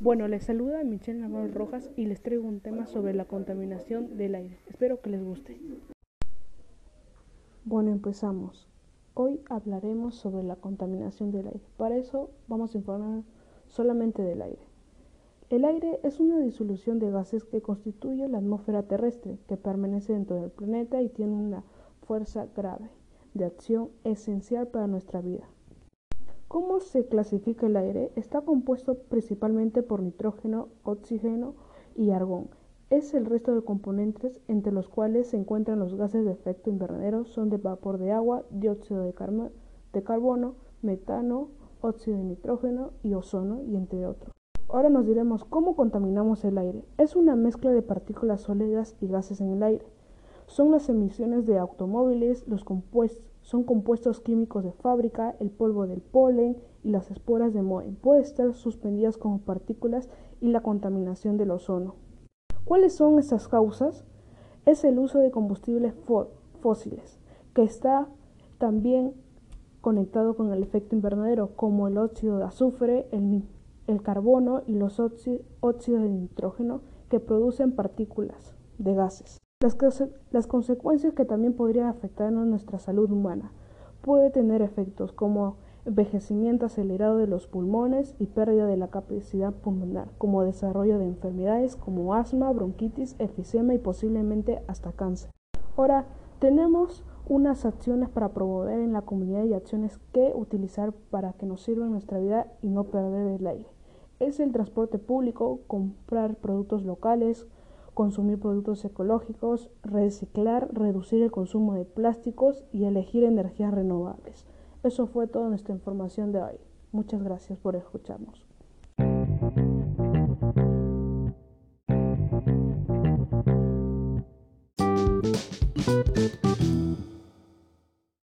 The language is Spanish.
Bueno, les saluda Michelle Navarro Rojas y les traigo un tema sobre la contaminación del aire. Espero que les guste. Bueno, empezamos. Hoy hablaremos sobre la contaminación del aire. Para eso vamos a informar solamente del aire. El aire es una disolución de gases que constituye la atmósfera terrestre, que permanece dentro del planeta y tiene una fuerza grave de acción esencial para nuestra vida. ¿Cómo se clasifica el aire? Está compuesto principalmente por nitrógeno, oxígeno y argón. Es el resto de componentes entre los cuales se encuentran los gases de efecto invernadero, son de vapor de agua, dióxido de, carbono, metano, óxido de nitrógeno y ozono, y entre otros. Ahora nos diremos cómo contaminamos el aire. Es una mezcla de partículas sólidas y gases en el aire. Son las emisiones de automóviles, los compuestos son compuestos químicos de fábrica, el polvo del polen y las esporas de moho. Pueden estar suspendidas como partículas y la contaminación del ozono. ¿Cuáles son estas causas? Es el uso de combustibles fósiles, que está también conectado con el efecto invernadero, como el óxido de azufre, el, carbono y los óxidos de nitrógeno, que producen partículas de gases. Las, consecuencias que también podrían afectar a nuestra salud humana puede tener efectos como envejecimiento acelerado de los pulmones y pérdida de la capacidad pulmonar, como desarrollo de enfermedades como asma, bronquitis, efisema y posiblemente hasta cáncer. Ahora, tenemos unas acciones para promover en la comunidad y acciones que utilizar para que nos sirva en nuestra vida y no perder el aire. Es el transporte público, comprar productos locales, consumir productos ecológicos, reciclar, reducir el consumo de plásticos y elegir energías renovables. Eso fue toda nuestra información de hoy. Muchas gracias por escucharnos.